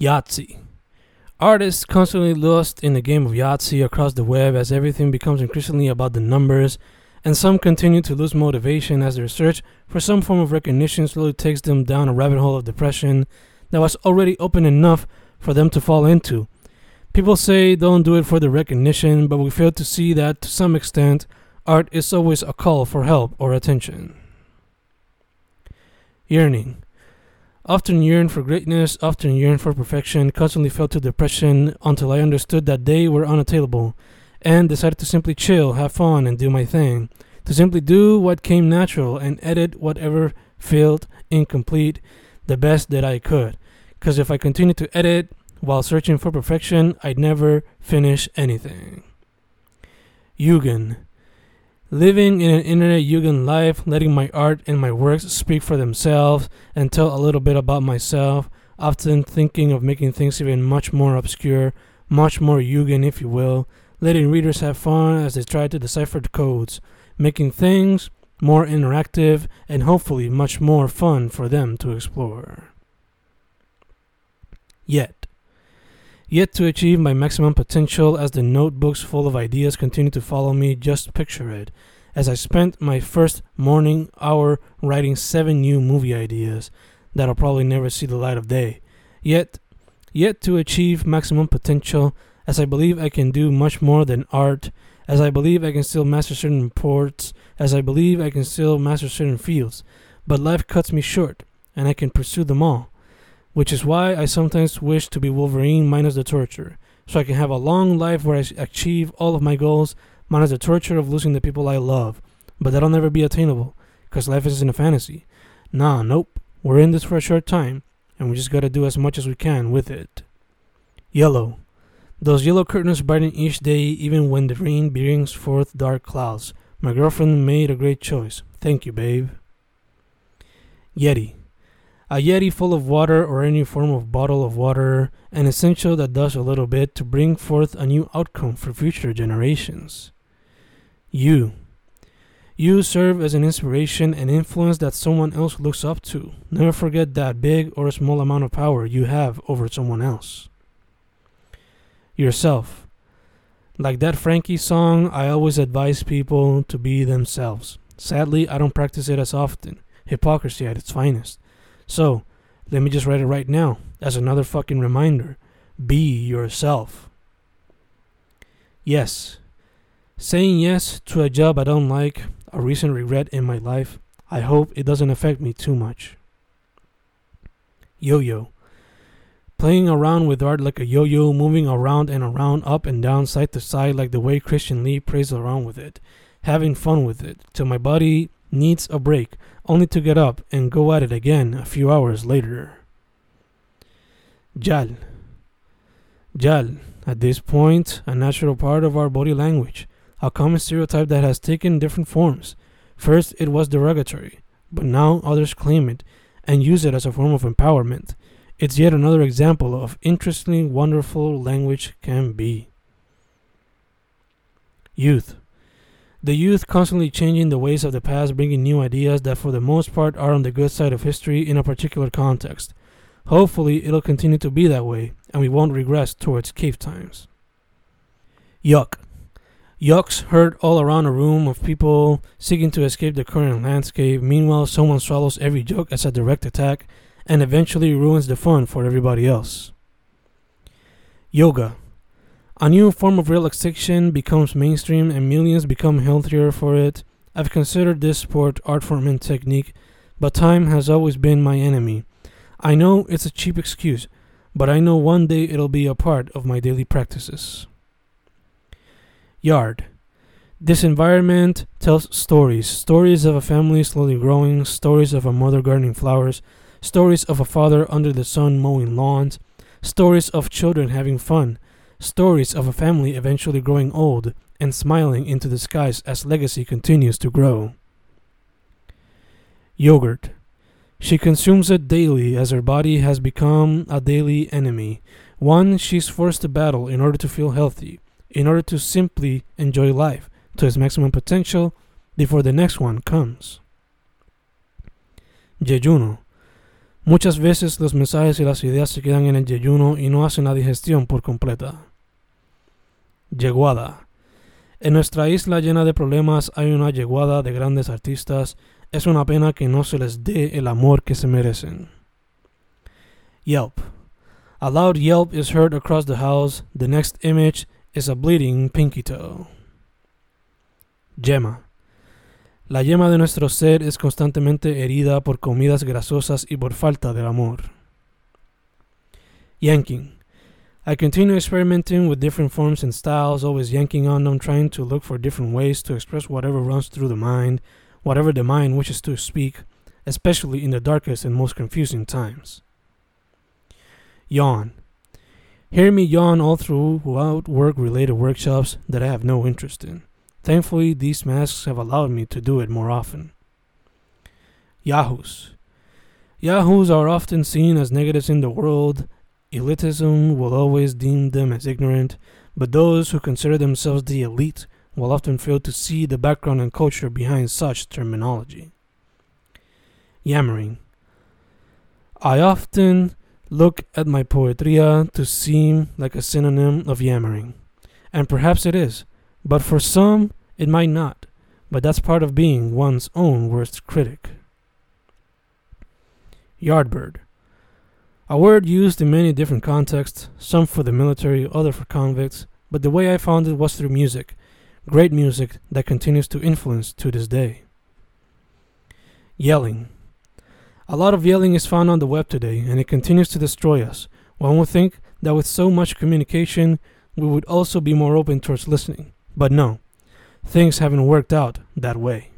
Yahtzee. Artists constantly lost in the game of Yahtzee across the web as everything becomes increasingly about the numbers, and some continue to lose motivation as their search for some form of recognition slowly takes them down a rabbit hole of depression that was already open enough for them to fall into. People say don't do it for the recognition, but we fail to see that to some extent, art is always a call for help or attention. Yearning. Often yearned for greatness, often yearned for perfection, constantly fell to depression until I understood that they were unattainable, and decided to simply chill, have fun, and do my thing. To simply do what came natural and edit whatever failed incomplete the best that I could. Because if I continued to edit while searching for perfection, I'd never finish anything. Yugen. Living in an internet Yugen life, letting my art and my works speak for themselves and tell a little bit about myself, often thinking of making things even much more obscure, much more Yugen, if you will, letting readers have fun as they try to decipher the codes, making things more interactive and hopefully much more fun for them to explore. Yet, yet to achieve my maximum potential as the notebooks full of ideas continue to follow me, just picture it. As I spent my first morning hour writing seven new movie ideas that'll probably never see the light of day. Yet, yet to achieve maximum potential, as I believe I can do much more than art, as I believe I can still master certain reports, as I believe I can still master certain fields. But life cuts me short, and I can pursue them all which is why I sometimes wish to be Wolverine minus the torture, so I can have a long life where I achieve all of my goals minus the torture of losing the people I love. But that'll never be attainable, because life isn't a fantasy. Nah, nope. We're in this for a short time, and we just gotta do as much as we can with it. Yellow. Those yellow curtains brighten each day, even when the rain brings forth dark clouds. My girlfriend made a great choice. Thank you, babe. Yeti. A Yeti full of water or any form of bottle of water, an essential that does a little bit to bring forth a new outcome for future generations. You. You serve as an inspiration and influence that someone else looks up to. Never forget that big or small amount of power you have over someone else. Yourself. Like that Frankie song, I always advise people to be themselves. Sadly, I don't practice it as often. Hypocrisy at its finest. So, let me just write it right now as another fucking reminder. Be yourself. Yes. Saying yes to a job I don't like, a recent regret in my life, I hope it doesn't affect me too much. Yo yo. Playing around with art like a yo yo, moving around and around, up and down, side to side, like the way Christian Lee plays around with it. Having fun with it, till my body needs a break, only to get up and go at it again a few hours later. Jal. Jal, at this point, a natural part of our body language, a common stereotype that has taken different forms. First, it was derogatory, but now others claim it and use it as a form of empowerment. It's yet another example of interestingly wonderful language can be. Youth. The youth constantly changing the ways of the past, bringing new ideas that for the most part are on the good side of history in a particular context. Hopefully, it'll continue to be that way, and we won't regress towards cave times. Yuck. Yucks heard all around a room of people seeking to escape the current landscape. Meanwhile, someone swallows every joke as a direct attack and eventually ruins the fun for everybody else. Yoga. A new form of relaxation becomes mainstream and millions become healthier for it. I've considered this sport art form and technique, but time has always been my enemy. I know it's a cheap excuse, but I know one day it'll be a part of my daily practices. Yard. This environment tells stories stories of a family slowly growing, stories of a mother gardening flowers, stories of a father under the sun mowing lawns, stories of children having fun stories of a family eventually growing old and smiling into the skies as legacy continues to grow. Yogurt. She consumes it daily as her body has become a daily enemy, one she's forced to battle in order to feel healthy, in order to simply enjoy life to its maximum potential before the next one comes. Yeyuno. Muchas veces los mensajes y las ideas se quedan en el yeyuno y no hacen la digestión por completa. Yeguada. En nuestra isla llena de problemas hay una yeguada de grandes artistas. Es una pena que no se les dé el amor que se merecen. Yelp. A loud yelp is heard across the house. The next image is a bleeding pinky toe. Yema. La yema de nuestro ser es constantemente herida por comidas grasosas y por falta del amor. Yanking. I continue experimenting with different forms and styles, always yanking on them, trying to look for different ways to express whatever runs through the mind, whatever the mind wishes to speak, especially in the darkest and most confusing times. Yawn. Hear me yawn all through, throughout work related workshops that I have no interest in. Thankfully, these masks have allowed me to do it more often. Yahoos. Yahoos are often seen as negatives in the world, Elitism will always deem them as ignorant, but those who consider themselves the elite will often fail to see the background and culture behind such terminology. Yammering. I often look at my poetria to seem like a synonym of yammering, and perhaps it is, but for some it might not, but that's part of being one's own worst critic. Yardbird. A word used in many different contexts, some for the military, other for convicts, but the way I found it was through music, great music that continues to influence to this day. Yelling. A lot of yelling is found on the web today, and it continues to destroy us. One would think that with so much communication, we would also be more open towards listening. But no, things haven't worked out that way.